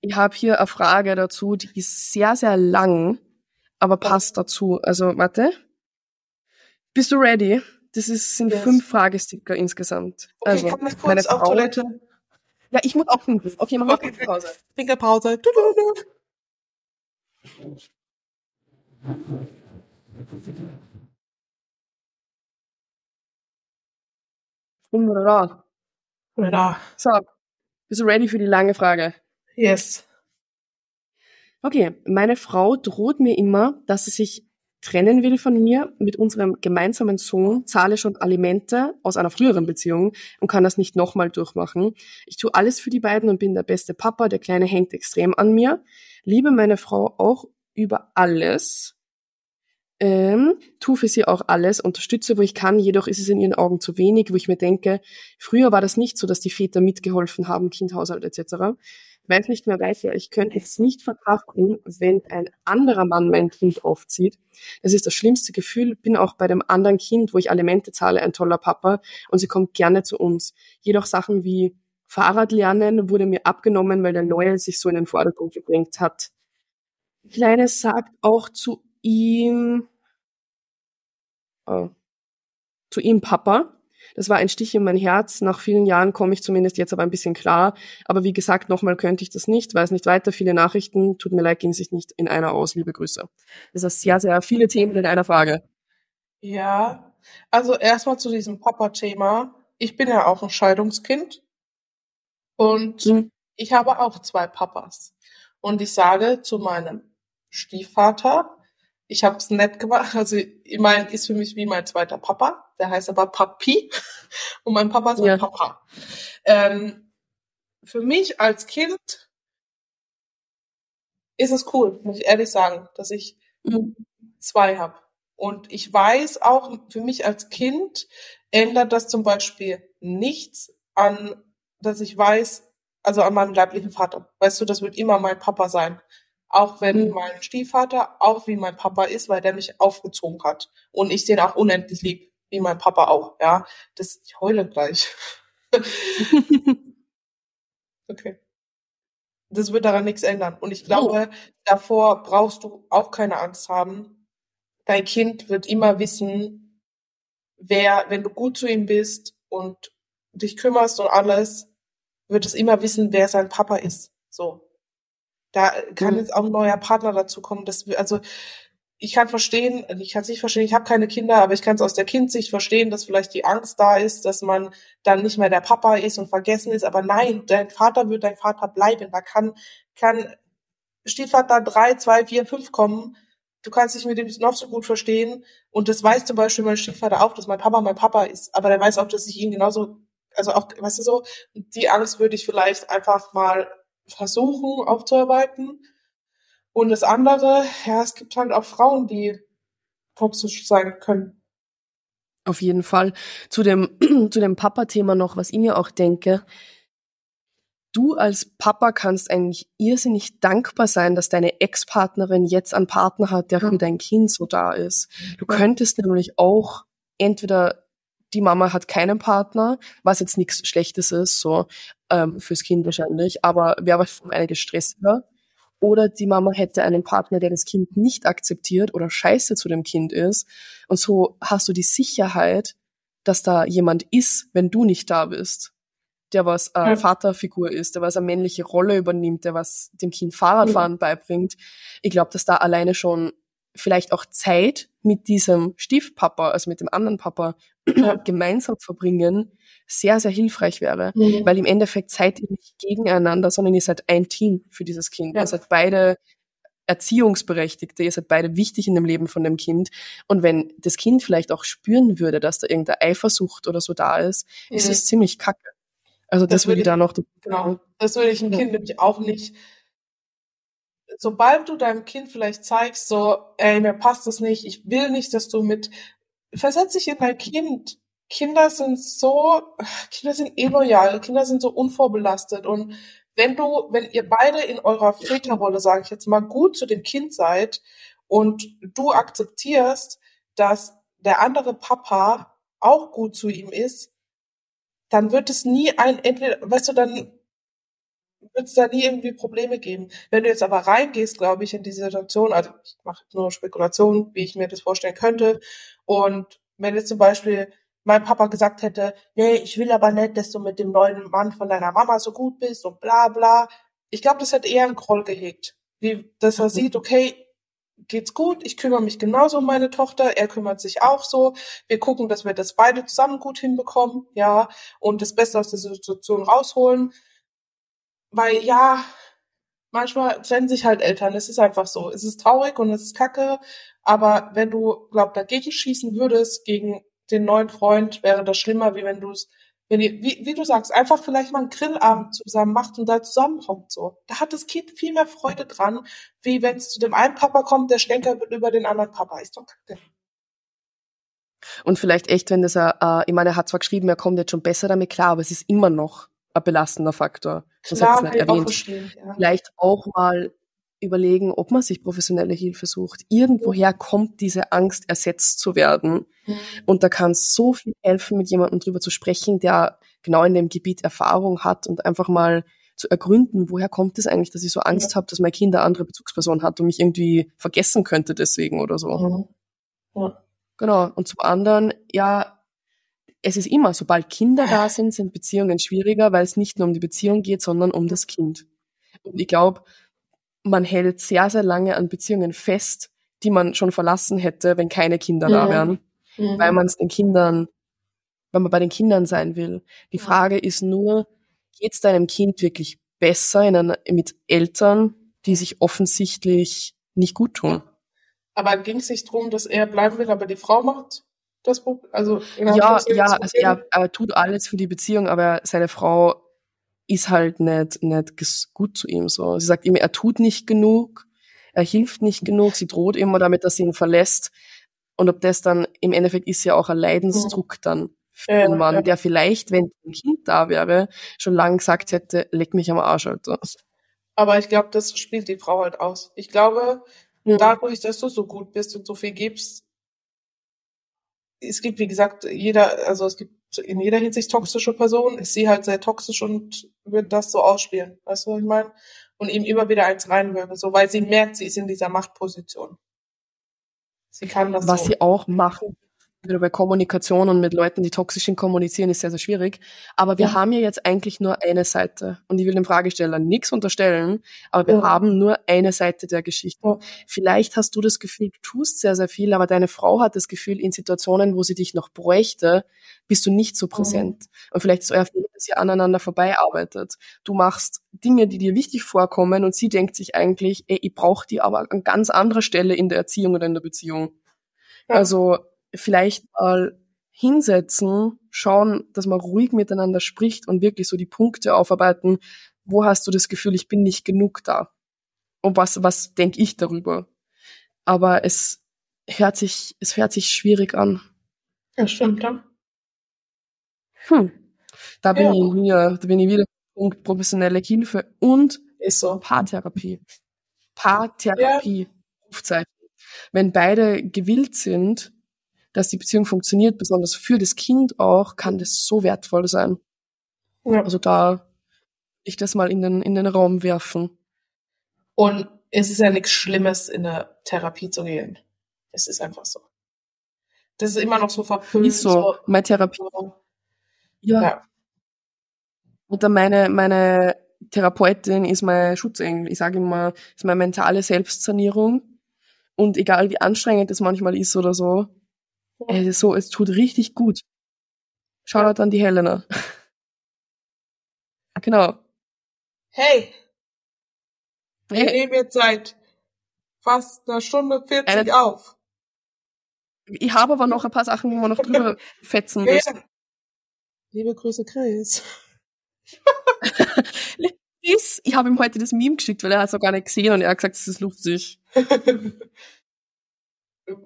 Ich habe hier eine Frage dazu, die ist sehr, sehr lang, aber passt dazu. Also, warte. Bist du ready? Das ist, sind Yes. fünf Fragesticker insgesamt. okay, also, meine kurz auf Frau. Toilette? Ja, ich muss auch pinkeln. Okay, mach mal Okay. kurz Pause. Pinkelpause. Du, du, du. Bin wieder da. Ja. So, bist du ready für die lange Frage? Yes. Okay, meine Frau droht mir immer, dass sie sich trennen will von mir mit unserem gemeinsamen Sohn, zahle schon Alimente aus einer früheren Beziehung und kann das nicht nochmal durchmachen. Ich tue alles für die beiden und bin der beste Papa, der Kleine hängt extrem an mir, liebe meine Frau auch über alles, ähm, tue für sie auch alles, unterstütze, wo ich kann, jedoch ist es in ihren Augen zu wenig, wo ich mir denke, früher war das nicht so, dass die Väter mitgeholfen haben, Kind, Haushalt etc weiß nicht mehr weiß, ja, ich könnte es nicht verkraften, wenn ein anderer Mann mein Kind aufzieht. Das ist das schlimmste Gefühl. Bin auch bei dem anderen Kind, wo ich Alimente zahle, ein toller Papa und sie kommt gerne zu uns. Jedoch Sachen wie Fahrradlernen wurde mir abgenommen, weil der Neue sich so in den Vordergrund gedrängt hat. Kleine sagt auch zu ihm, oh, zu ihm Papa. Das war ein Stich in mein Herz. Nach vielen Jahren komme ich zumindest jetzt aber ein bisschen klar. Aber wie gesagt, nochmal könnte ich das nicht, weiß nicht weiter. Viele Nachrichten. Tut mir leid, ging sich nicht in einer aus. Liebe Grüße. Das ist sehr, sehr viele Themen in einer Frage. Ja, also erstmal zu diesem Papa-Thema. Ich bin ja auch ein Scheidungskind. Und mhm. ich habe auch zwei Papas. Und ich sage zu meinem Stiefvater, ich habe es nett gemacht, also ich meine, ist für mich wie mein zweiter Papa, der heißt aber Papi und mein Papa ist mein ja. Papa. Ähm, für mich als Kind ist es cool, muss ich ehrlich sagen, dass ich mhm. zwei habe. Und ich weiß auch, für mich als Kind ändert das zum Beispiel nichts an dass ich weiß, also an meinem leiblichen Vater. Weißt du, das wird immer mein Papa sein. Auch wenn mhm. mein Stiefvater auch wie mein Papa ist, weil der mich aufgezogen hat. Und ich den auch unendlich lieb, wie mein Papa auch, ja. Das, ich heule gleich. [LAUGHS] okay. Das wird daran nichts ändern. Und ich glaube, oh. davor brauchst du auch keine Angst haben. Dein Kind wird immer wissen, wer, wenn du gut zu ihm bist und dich kümmerst und alles, wird es immer wissen, wer sein Papa ist. So. Da kann mhm. jetzt auch ein neuer Partner dazu kommen. Das, also ich kann verstehen, ich kann es nicht verstehen, ich habe keine Kinder, aber ich kann es aus der Kindsicht verstehen, dass vielleicht die Angst da ist, dass man dann nicht mehr der Papa ist und vergessen ist. Aber nein, dein Vater wird dein Vater bleiben. Da kann, kann Stiefvater drei, zwei, vier, fünf kommen. Du kannst dich mit dem noch so gut verstehen. Und das weiß zum Beispiel mein Stiefvater auch, dass mein Papa mein Papa ist. Aber der weiß auch, dass ich ihn genauso also auch, weißt du so, die Angst würde ich vielleicht einfach mal versuchen aufzuarbeiten. Und das andere, ja, es gibt halt auch Frauen, die toxisch sein können. Auf jeden Fall. Zu dem, [CLEARS THROAT] zu dem Papa-Thema noch, was ich mir auch denke. Du als Papa kannst eigentlich irrsinnig dankbar sein, dass deine Ex-Partnerin jetzt einen Partner hat, der für dein Kind so da ist. Du könntest nämlich auch entweder die Mama hat keinen Partner, was jetzt nichts Schlechtes ist, so ähm, fürs Kind wahrscheinlich, aber wäre aber einiges stressiger. Oder die Mama hätte einen Partner, der das Kind nicht akzeptiert oder scheiße zu dem Kind ist. Und so hast du die Sicherheit, dass da jemand ist, wenn du nicht da bist. Der was äh, ja. Vaterfigur ist, der was eine männliche Rolle übernimmt, der was dem Kind Fahrradfahren mhm. beibringt. Ich glaube, dass da alleine schon vielleicht auch Zeit mit diesem Stiefpapa, also mit dem anderen Papa, gemeinsam verbringen, sehr, sehr hilfreich wäre. Mhm. Weil im Endeffekt seid ihr nicht gegeneinander, sondern ihr seid ein Team für dieses Kind. Ja. Ihr seid beide Erziehungsberechtigte, ihr seid beide wichtig in dem Leben von dem Kind. Und wenn das Kind vielleicht auch spüren würde, dass da irgendeine Eifersucht oder so da ist, mhm. ist es ziemlich kacke. Also das, das würde ich da noch. Genau. Das würde ich ein Kind nämlich auch nicht sobald du deinem Kind vielleicht zeigst, so, ey, mir passt das nicht, ich will nicht, dass du mit, versetz dich in dein Kind. Kinder sind so, Kinder sind eh loyal, Kinder sind so unvorbelastet und wenn du, wenn ihr beide in eurer Väterrolle, sage ich jetzt mal, gut zu dem Kind seid und du akzeptierst, dass der andere Papa auch gut zu ihm ist, dann wird es nie ein, entweder, weißt du, dann wird es da nie irgendwie Probleme geben. Wenn du jetzt aber reingehst, glaube ich, in diese Situation, also ich mache nur Spekulationen, wie ich mir das vorstellen könnte. Und wenn jetzt zum Beispiel mein Papa gesagt hätte, nee, ich will aber nicht, dass du mit dem neuen Mann von deiner Mama so gut bist und bla bla. Ich glaube, das hat eher einen Groll gehegt. Wie, dass er mhm. sieht, okay, geht's gut, ich kümmere mich genauso um meine Tochter, er kümmert sich auch so. Wir gucken, dass wir das beide zusammen gut hinbekommen, ja, und das Beste aus der Situation rausholen weil ja, manchmal trennen sich halt Eltern. Es ist einfach so. Es ist traurig und es ist kacke. Aber wenn du, glaub, dagegen schießen würdest, gegen den neuen Freund, wäre das schlimmer, wie wenn du es, wenn ihr, wie, wie du sagst, einfach vielleicht mal einen Grillabend zusammen macht und da zusammenhockt so. Da hat das Kind viel mehr Freude dran, wie wenn es zu dem einen Papa kommt, der stänkert über den anderen Papa. Ist doch kacke. Und vielleicht echt, wenn das, äh, ich meine, er hat zwar geschrieben, er kommt jetzt schon besser damit klar, aber es ist immer noch ein belastender Faktor. Das Klar, hat es nicht erwähnt. Auch ja. Vielleicht auch mal überlegen, ob man sich professionelle Hilfe sucht. Irgendwoher kommt diese Angst, ersetzt zu werden. Mhm. Und da kann es so viel helfen, mit jemandem drüber zu sprechen, der genau in dem Gebiet Erfahrung hat und einfach mal zu ergründen, woher kommt es eigentlich, dass ich so Angst ja. habe, dass mein Kind eine andere Bezugsperson hat und mich irgendwie vergessen könnte deswegen oder so. Mhm. Ja. Genau. Und zum anderen, ja, es ist immer, sobald Kinder da sind, sind Beziehungen schwieriger, weil es nicht nur um die Beziehung geht, sondern um das Kind. Und ich glaube, man hält sehr, sehr lange an Beziehungen fest, die man schon verlassen hätte, wenn keine Kinder mhm. da wären, mhm. weil man es den Kindern, weil man bei den Kindern sein will. Die Frage ist nur, geht es deinem Kind wirklich besser in einer, mit Eltern, die sich offensichtlich nicht gut tun? Aber ging es nicht darum, dass er bleiben will, aber die Frau macht das Problem? Also, ja, ja, also er, er tut alles für die Beziehung, aber seine Frau ist halt nicht, nicht gut zu ihm so. Sie sagt immer, er tut nicht genug, er hilft nicht genug, sie droht immer damit, dass sie ihn verlässt. Und ob das dann im Endeffekt ist ja auch ein Leidensdruck dann für ja, einen Mann, ja. der vielleicht, wenn ein Kind da wäre, schon lange gesagt hätte, leck mich am Arsch, Alter. Aber ich glaube, das spielt die Frau halt aus. Ich glaube, ja. dadurch, dass du so gut bist und so viel gibst, es gibt, wie gesagt, jeder, also es gibt in jeder Hinsicht toxische Personen. Ist sie halt sehr toxisch und wird das so ausspielen. Weißt du, was ich meine? Und ihm immer wieder eins reinwirken, so, weil sie merkt, sie ist in dieser Machtposition. Sie kann das Was so. sie auch machen, bei Kommunikation und mit Leuten, die toxisch kommunizieren, ist sehr, sehr schwierig. Aber wir ja. haben ja jetzt eigentlich nur eine Seite. Und ich will dem Fragesteller nichts unterstellen, aber wir ja. haben nur eine Seite der Geschichte. Ja. Vielleicht hast du das Gefühl, du tust sehr, sehr viel, aber deine Frau hat das Gefühl, in Situationen, wo sie dich noch bräuchte, bist du nicht so präsent. Mhm. Und vielleicht ist euer Fehler, dass ihr aneinander vorbeiarbeitet. Du machst Dinge, die dir wichtig vorkommen und sie denkt sich eigentlich, ey, ich brauche die aber an ganz anderer Stelle in der Erziehung oder in der Beziehung. Also vielleicht mal hinsetzen, schauen, dass man ruhig miteinander spricht und wirklich so die Punkte aufarbeiten. Wo hast du das Gefühl, ich bin nicht genug da? Und was, was denke ich darüber? Aber es hört sich, es hört sich schwierig an. Ja, stimmt, ja. Hm. Da bin ja. ich wieder, da bin ich wieder Punkt professionelle Hilfe und ist so. Paartherapie. Paartherapie. Ja. Wenn beide gewillt sind, dass die Beziehung funktioniert, besonders für das Kind auch, kann das so wertvoll sein. Ja. Also da ich das mal in den, in den Raum werfen. Und es ist ja nichts Schlimmes, in eine Therapie zu gehen. Es ist einfach so. Das ist immer noch so verpönt. Ist so. so. Meine Therapie. Ja. ja. Dann meine, meine Therapeutin ist mein Schutzengel. Ich sage immer, ist meine mentale Selbstsanierung. Und egal wie anstrengend es manchmal ist oder so, Ey, so, es tut richtig gut. Shoutout an die Helena. [LAUGHS] genau. Hey! Wir hey. nehmen jetzt seit fast einer Stunde 40 Eine, auf. Ich habe aber noch ein paar Sachen, wo wir noch drüber [LAUGHS] fetzen müssen. Liebe Grüße, Chris. [LAUGHS] Chris, ich habe ihm heute das Meme geschickt, weil er hat es auch gar nicht gesehen und er hat gesagt, es ist lustig.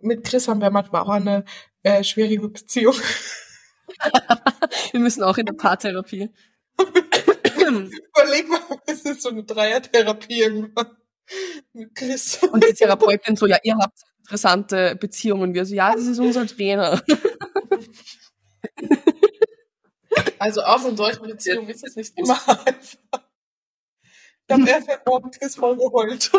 Mit Chris haben wir manchmal auch eine äh, schwierige Beziehung. [LAUGHS] wir müssen auch in der Paartherapie. [COUGHS] Überleg mal, es ist so eine Dreiertherapie irgendwann. Mit Chris. Und die Therapeutin so, ja, ihr habt interessante Beziehungen. Wir so, ja, das ist unser Trainer. [LAUGHS] Also auch in solchen Beziehungen ist es nicht immer einfach. Ich habe erst heute Morgen Chris voll geheult.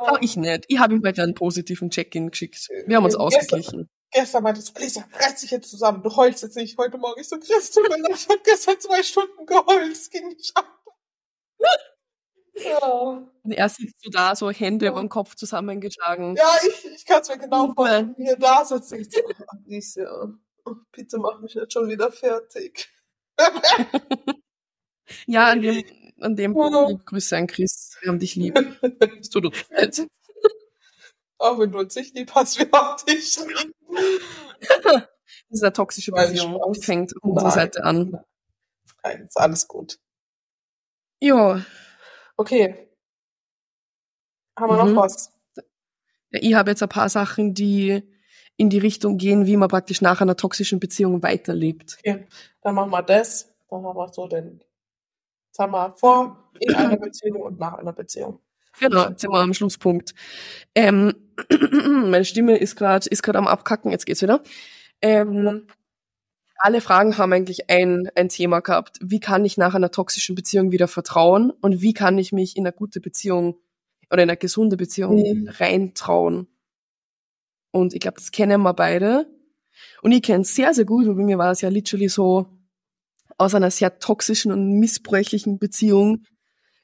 Oh, ich nicht. Ich habe ihm heute einen positiven Check-in geschickt. Wir haben uns äh, ausgeglichen. Gestern meinte so, Lisa, reiß dich jetzt zusammen, du heulst jetzt nicht. Heute Morgen ich so, Chris, du ich habe gestern zwei Stunden geheult, es ging nicht ab. Ja. Und er sitzt so da, so Hände ja. über den Kopf zusammengeschlagen. Ja, ich, ich kann es mir genau vorstellen, wie er da sitzt. Ich so, Alicia, oh, bitte mach mich jetzt schon wieder fertig. [LAUGHS] ja, [LAUGHS] an dem, an dem Punkt Grüße an Chris. Wir haben dich lieb. Es tut uns leid. Auch wenn du uns nicht lieb hast, wir haben dich lieb. [LAUGHS] Das ist eine toxische Beziehung. Fängt auf unserer Seite an. Nein, ist alles gut. Ja. Okay. Haben wir mhm. noch was? Ja, ich habe jetzt ein paar Sachen, die in die Richtung gehen, wie man praktisch nach einer toxischen Beziehung weiterlebt. Okay, dann machen wir das. Dann haben wir so den Sag mal, vor, in einer Beziehung und nach einer Beziehung. Genau, jetzt sind wir am Schlusspunkt. Ähm, [CLEARS THROAT] meine Stimme ist gerade ist gerade am abkacken, jetzt geht's wieder. Ähm, alle Fragen haben eigentlich ein, ein Thema gehabt. Wie kann ich nach einer toxischen Beziehung wieder vertrauen und wie kann ich mich in eine gute Beziehung oder in eine gesunde Beziehung mhm. reintrauen? Und ich glaube, das kennen wir beide. Und ich kenne es sehr, sehr gut, weil bei mir war es ja literally so, aus einer sehr toxischen und missbräuchlichen Beziehung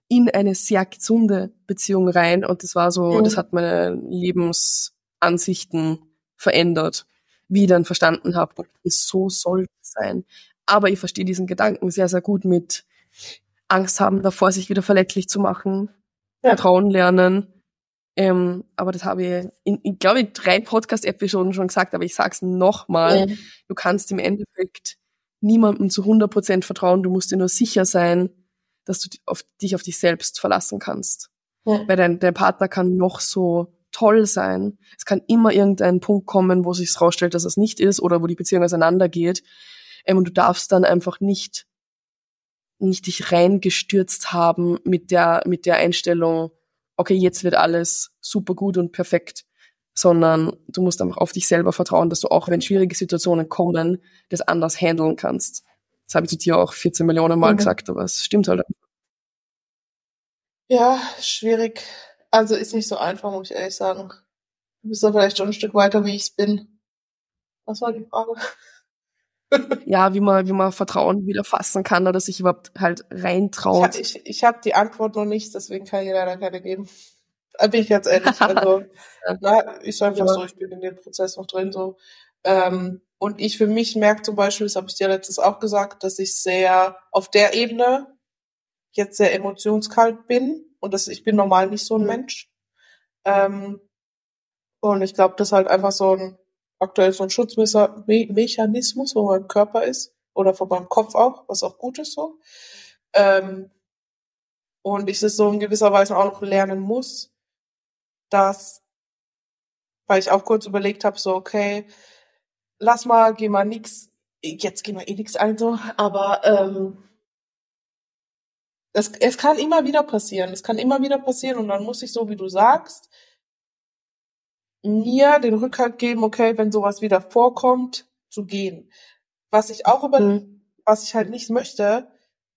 in eine sehr gesunde Beziehung rein. Und das war so, mhm. das hat meine Lebensansichten verändert wie ich dann verstanden habe, okay, so soll es sein. Aber ich verstehe diesen Gedanken sehr, sehr gut mit Angst haben davor, sich wieder verletzlich zu machen, ja. Vertrauen lernen. Ähm, aber das habe ich in, in glaube ich, drei Podcast-Episoden schon gesagt, aber ich sag's nochmal. Ja. Du kannst im Endeffekt niemandem zu 100% vertrauen. Du musst dir nur sicher sein, dass du auf, dich auf dich selbst verlassen kannst. Ja. Weil dein, dein Partner kann noch so toll sein. Es kann immer irgendein Punkt kommen, wo sich herausstellt, dass es nicht ist oder wo die Beziehung auseinandergeht. Ähm, und du darfst dann einfach nicht, nicht dich reingestürzt haben mit der, mit der Einstellung, okay, jetzt wird alles super gut und perfekt, sondern du musst einfach auf dich selber vertrauen, dass du auch, wenn schwierige Situationen kommen, das anders handeln kannst. Das habe ich zu dir auch 14 Millionen Mal mhm. gesagt, aber es stimmt halt. Ja, schwierig. Also ist nicht so einfach, muss ich ehrlich sagen. Du bist ja vielleicht schon ein Stück weiter, wie ich es bin. Was war die Frage? [LAUGHS] ja, wie man, wie man Vertrauen wieder fassen kann oder sich überhaupt halt reintraut. Ich, ich, ich habe die Antwort noch nicht, deswegen kann ich leider keine geben. Da bin ich ganz ehrlich. Also, [LAUGHS] na, ist einfach ja. so, ich bin in dem Prozess noch drin so. Ähm, und ich für mich merke zum Beispiel, das habe ich dir letztes auch gesagt, dass ich sehr auf der Ebene jetzt sehr emotionskalt bin und das, ich bin normal nicht so ein mhm. Mensch. Ähm, und ich glaube, das ist halt einfach so ein, aktuell so ein Schutzmechanismus, wo mein Körper ist. Oder von meinem Kopf auch, was auch gut ist so. Ähm, und ich es so in gewisser Weise auch noch lernen muss, dass, weil ich auch kurz überlegt habe, so, okay, lass mal, geh mal nix, jetzt gehen wir eh nix ein, so, aber ähm, es, es kann immer wieder passieren. Es kann immer wieder passieren und dann muss ich so, wie du sagst, mir den Rückhalt geben, okay, wenn sowas wieder vorkommt, zu gehen. Was ich auch über, mhm. was ich halt nicht möchte,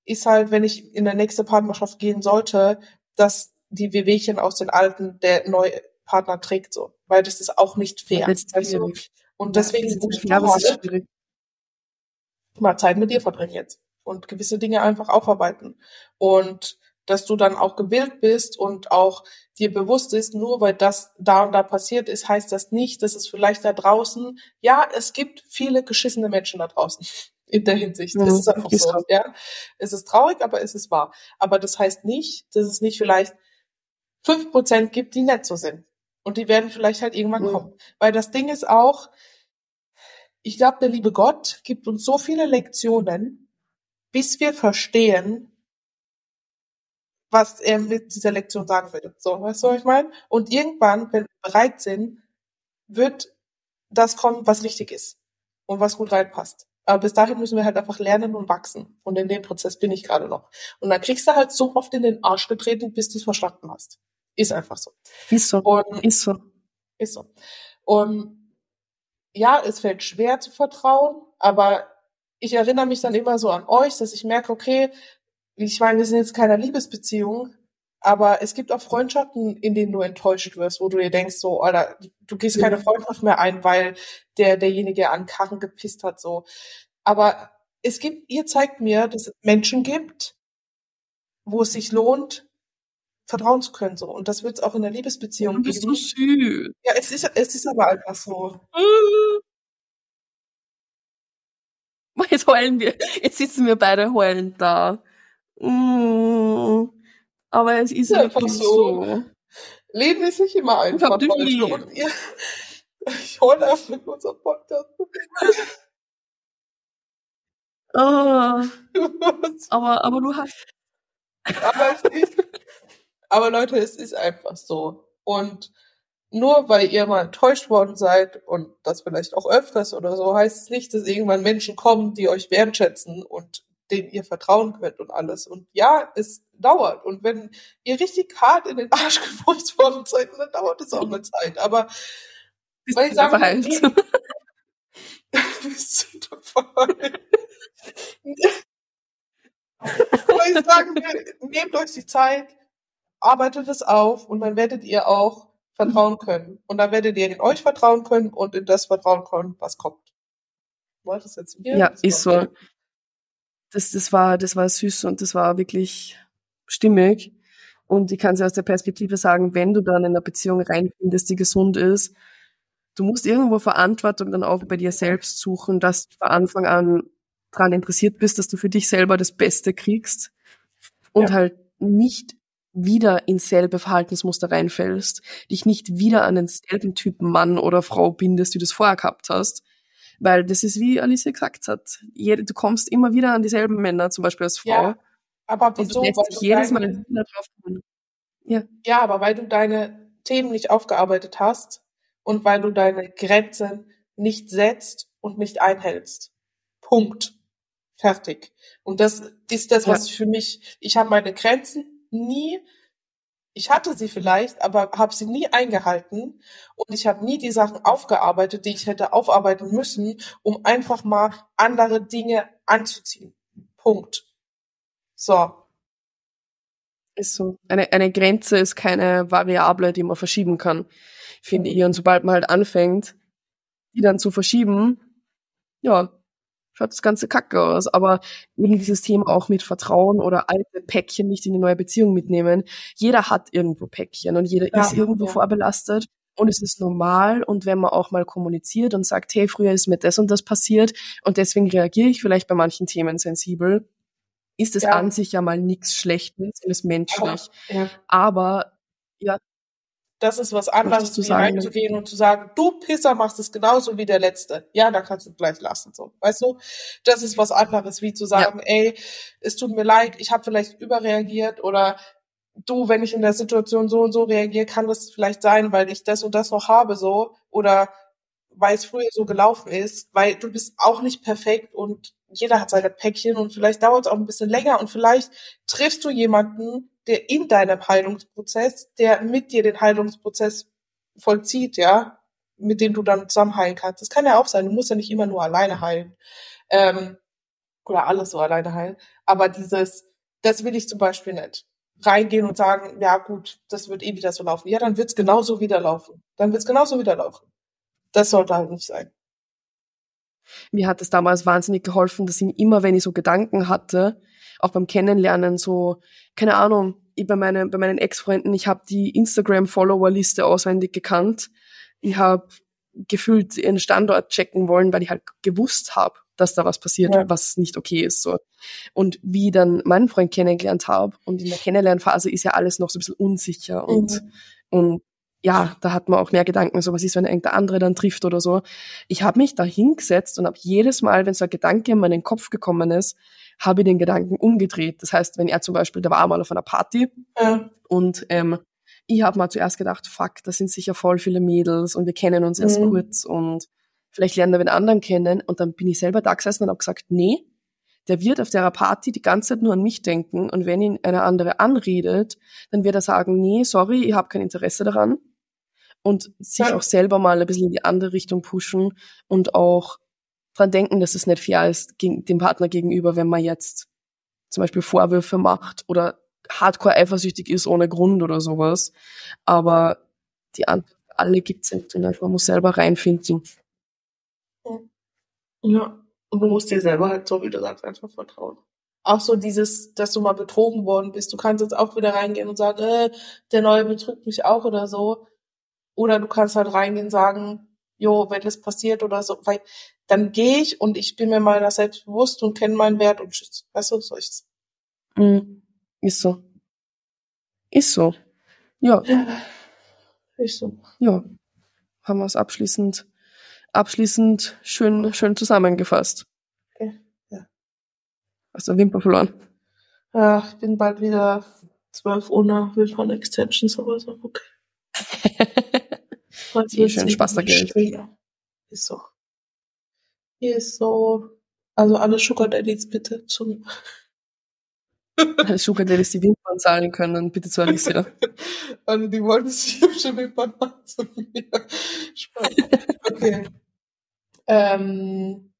ist halt, wenn ich in der nächste Partnerschaft gehen sollte, dass die Wehwehchen aus den alten der neue Partner trägt so, weil das ist auch nicht fair. Also, und deswegen ja, muss ich mal Zeit mit dir verbringen jetzt und gewisse Dinge einfach aufarbeiten. Und dass du dann auch gewillt bist und auch dir bewusst ist, nur weil das da und da passiert ist, heißt das nicht, dass es vielleicht da draußen, ja, es gibt viele geschissene Menschen da draußen [LAUGHS] in der Hinsicht. Ja, es ist einfach ist so, ja. Es ist traurig, aber es ist wahr. Aber das heißt nicht, dass es nicht vielleicht fünf Prozent gibt, die nett so sind. Und die werden vielleicht halt irgendwann ja. kommen. Weil das Ding ist auch, ich glaube, der liebe Gott gibt uns so viele Lektionen, bis wir verstehen, was er mit dieser Lektion sagen will. So, weißt du, was ich meine? Und irgendwann, wenn wir bereit sind, wird das kommen, was richtig ist und was gut reinpasst. Aber bis dahin müssen wir halt einfach lernen und wachsen. Und in dem Prozess bin ich gerade noch. Und dann kriegst du halt so oft in den Arsch getreten, bis du es verstanden hast. Ist einfach so. Ist so. Und ist so. Ist so. Und ja, es fällt schwer zu vertrauen, aber ich erinnere mich dann immer so an euch, dass ich merke, okay, ich meine, wir sind jetzt keiner Liebesbeziehung, aber es gibt auch Freundschaften, in denen du enttäuscht wirst, wo du dir denkst, so, Alter, du gehst keine Freundschaft mehr ein, weil der, derjenige an Karren gepisst hat, so. Aber es gibt, ihr zeigt mir, dass es Menschen gibt, wo es sich lohnt, vertrauen zu können, so. Und das wird es auch in der Liebesbeziehung geben. Du bist so süß. Ja, es ist, es ist aber einfach so. [LAUGHS] Jetzt heulen wir. Jetzt sitzen wir beide heulend da. Mm. Aber es ist ja, wirklich so. so. Leben ist nicht immer einfach. Ich, ich heule einfach mit unserem Podcast. oh. [LAUGHS] aber, aber du hast. aber, ist, aber Leute, es ist einfach so. Und nur weil ihr mal enttäuscht worden seid und das vielleicht auch öfters oder so, heißt es nicht, dass irgendwann Menschen kommen, die euch wertschätzen und denen ihr vertrauen könnt und alles. Und ja, es dauert. Und wenn ihr richtig hart in den Arsch [LAUGHS] gefurzt worden seid, dann dauert es auch eine Zeit. Aber [LAUGHS] weil ich sage, bist du dabei? weil ich sagen nehmt euch die Zeit, arbeitet es auf und dann werdet ihr auch vertrauen können. Und dann werdet ihr in euch vertrauen können und in das vertrauen können, was kommt. Wolltest jetzt mir? Ja, ist so. Das, das war, das war süß und das war wirklich stimmig. Und ich kann sie aus der Perspektive sagen, wenn du dann in eine Beziehung reinfindest, die gesund ist, du musst irgendwo Verantwortung dann auch bei dir selbst suchen, dass du von Anfang an daran interessiert bist, dass du für dich selber das Beste kriegst und ja. halt nicht wieder ins selbe Verhaltensmuster reinfällst, dich nicht wieder an denselben Typen Mann oder Frau bindest, wie du es vorher gehabt hast. Weil das ist, wie Alicia gesagt hat, du kommst immer wieder an dieselben Männer, zum Beispiel als Frau. Ja, aber wieso? Und du lässt dich jedes Mal drauf kommen. Ja. ja, aber weil du deine Themen nicht aufgearbeitet hast und weil du deine Grenzen nicht setzt und nicht einhältst. Punkt. Fertig. Und das ist das, was ja. für mich, ich habe meine Grenzen nie, ich hatte sie vielleicht, aber habe sie nie eingehalten und ich habe nie die Sachen aufgearbeitet, die ich hätte aufarbeiten müssen, um einfach mal andere Dinge anzuziehen. Punkt. So. Ist so. Eine, eine Grenze ist keine Variable, die man verschieben kann, finde ich. Und sobald man halt anfängt, die dann zu verschieben, ja, schaut das ganze Kacke aus. Aber eben dieses Thema auch mit Vertrauen oder alte Päckchen nicht in die neue Beziehung mitnehmen. Jeder hat irgendwo Päckchen und jeder ja, ist irgendwo ja. vorbelastet. Und es ist normal. Und wenn man auch mal kommuniziert und sagt, hey, früher ist mir das und das passiert und deswegen reagiere ich vielleicht bei manchen Themen sensibel, ist es ja. an sich ja mal nichts Schlechtes und ist menschlich. Aber, Aber ja, das ist was anderes, wie reinzugehen und zu sagen, du Pisser machst es genauso wie der Letzte. Ja, da kannst du gleich lassen, so. Weißt du? Das ist was anderes, wie zu sagen, ja. ey, es tut mir leid, ich habe vielleicht überreagiert oder du, wenn ich in der Situation so und so reagiere, kann das vielleicht sein, weil ich das und das noch habe, so. Oder weil es früher so gelaufen ist, weil du bist auch nicht perfekt und jeder hat seine Päckchen und vielleicht dauert es auch ein bisschen länger und vielleicht triffst du jemanden, der in deinem Heilungsprozess, der mit dir den Heilungsprozess vollzieht, ja, mit dem du dann zusammen heilen kannst. Das kann ja auch sein. Du musst ja nicht immer nur alleine heilen. Ähm, oder alles so alleine heilen. Aber dieses, das will ich zum Beispiel nicht. Reingehen und sagen, ja gut, das wird eh wieder so laufen. Ja, dann wird's genauso wieder laufen. Dann wird's genauso wieder laufen. Das sollte halt nicht sein. Mir hat es damals wahnsinnig geholfen, dass ich immer, wenn ich so Gedanken hatte, auch beim Kennenlernen so, keine Ahnung, ich bei, meine, bei meinen Ex-Freunden, ich habe die Instagram-Follower-Liste auswendig gekannt. Ich habe gefühlt ihren Standort checken wollen, weil ich halt gewusst habe, dass da was passiert, ja. was nicht okay ist. So. Und wie dann meinen Freund kennengelernt habe, und in der Kennenlernphase ist ja alles noch so ein bisschen unsicher und, mhm. und ja, da hat man auch mehr Gedanken, so was ist, wenn irgendein andere dann trifft oder so. Ich habe mich da hingesetzt und habe jedes Mal, wenn so ein Gedanke in meinen Kopf gekommen ist, habe ich den Gedanken umgedreht. Das heißt, wenn er zum Beispiel, da war mal auf einer Party ja. und ähm, ich habe mal zuerst gedacht, fuck, das sind sicher voll viele Mädels und wir kennen uns erst mhm. kurz und vielleicht lernen wir den anderen kennen. Und dann bin ich selber da gesessen und habe gesagt, nee, der wird auf der Party die ganze Zeit nur an mich denken und wenn ihn eine andere anredet, dann wird er sagen, nee, sorry, ich habe kein Interesse daran und sich ja. auch selber mal ein bisschen in die andere Richtung pushen und auch dran denken, dass es nicht fair ist dem Partner gegenüber, wenn man jetzt zum Beispiel Vorwürfe macht oder hardcore eifersüchtig ist ohne Grund oder sowas. Aber die Antwort alle gibt's nicht und man muss selber reinfinden. Ja, und du musst dir selber halt, so wie du sagst, einfach vertrauen. Auch so dieses, dass du mal betrogen worden bist. Du kannst jetzt auch wieder reingehen und sagen, äh, der Neue betrügt mich auch oder so. Oder du kannst halt reingehen und sagen, jo, wenn das passiert oder so, weil dann gehe ich und ich bin mir meiner selbst bewusst und kenne meinen Wert und schütze. Weißt du, so ist mm, Ist so. Ist so. Ja. Ist so. Ja. Haben wir es abschließend, abschließend schön, schön zusammengefasst. Okay. Ja. Hast du Wimper verloren? Ja, ich bin bald wieder zwölf ohne Wimpern Extensions, aber so, okay. [LAUGHS] Heute schön Spaß da Geld. Ist so. Ist so. Also alle Sugar Daddies bitte zum [LAUGHS] Alle Sugar Daddies, die Wimpern zahlen können, bitte zu Alicia. Also die wollen sich hübsche Wimpern machen zu mir. Spaß. [LAUGHS] Okay. Ähm,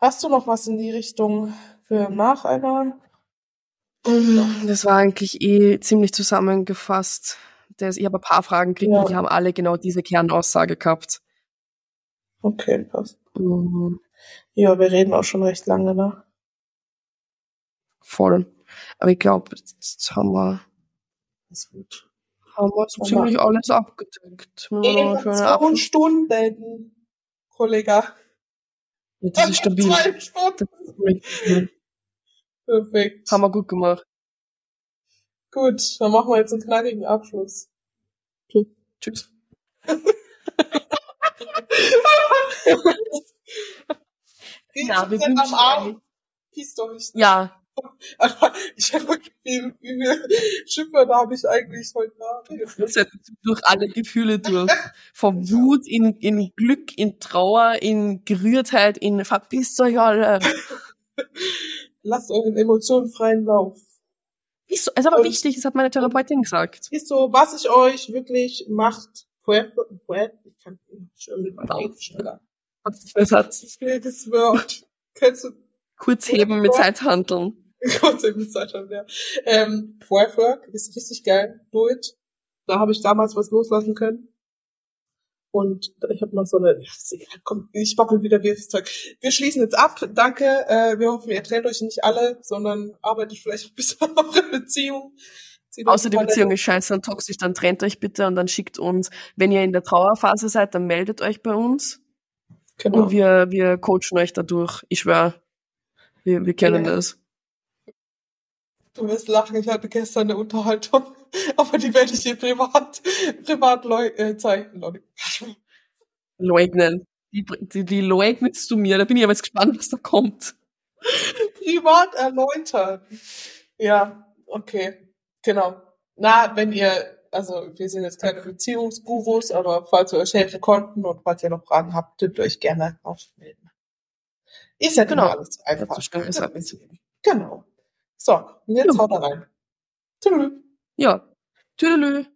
hast du noch was in die Richtung für nach einer? Mm, Das war eigentlich eh ziemlich zusammengefasst. Das, ich habe ein paar Fragen gekriegt Ja. und die haben alle genau diese Kernaussage gehabt. Okay, passt. Mhm. Ja, wir reden auch schon recht lange, ne? Voll. Aber ich glaube, jetzt haben wir, Ist gut. Haben wir so ziemlich alles abgedeckt. Zwei Stunden, Kollege. Ja, das ist stabil. Zwei Stunden. Perfekt. Haben wir gut gemacht. Gut, dann machen wir jetzt einen knackigen Abschluss. Tschüss. Die [LAUGHS] Ja, wir sind am Arm. euch- Peace doch nicht. Ja, Aber ich habe wirklich wie viele Schiffe da habe ich eigentlich heute Abend. das hat durch alle Gefühle durch. Von Wut in, in Glück, in Trauer, in Gerührtheit, in verpisst euch alle. Lasst euren Emotionen freien Lauf. Ist, so, ist aber Und- wichtig, das hat meine Therapeutin gesagt. Ist so, was ich euch wirklich macht. Puerto, Puerto, ich kann schon mit meinem hat Ich will das Wort. Kennst du kurz heben mit Zeithandeln. Gott, ich Zeit schon, ja. Ähm, Wife ist richtig geil. Do it. Da habe ich damals was loslassen können. Und ich habe noch so eine, ja, ist egal, komm, ich babbel wieder wirres Zeug. Wir schließen jetzt ab. Danke. Äh, wir hoffen, ihr trennt euch nicht alle, sondern arbeitet vielleicht ein bisschen [LAUGHS] an eurer Beziehung. Außer die Beziehung ist scheiße und toxisch, dann trennt euch bitte und dann schickt uns, wenn ihr in der Trauerphase seid, dann meldet euch bei uns Genau. und wir, wir coachen euch dadurch. Ich schwör, wir, wir können Ja. das. Du wirst lachen, ich hatte gestern eine Unterhaltung, [LAUGHS] aber die werde ich dir privat, privat leu äh, zeigen, Leute. Leugnen. Die, die, die leugnest du mir, da bin ich aber jetzt gespannt, was da kommt. privat erläutern. Ja, okay, genau. Na, wenn ihr, also wir sind jetzt keine Beziehungsgurus, aber falls wir euch helfen konnten und falls ihr noch Fragen habt, dürft ihr euch gerne aufmelden. Ist ja Genau. alles einfach. Ab. Genau. So, und jetzt Ja. haut er rein. Tschüss. Ja. Tüdelü.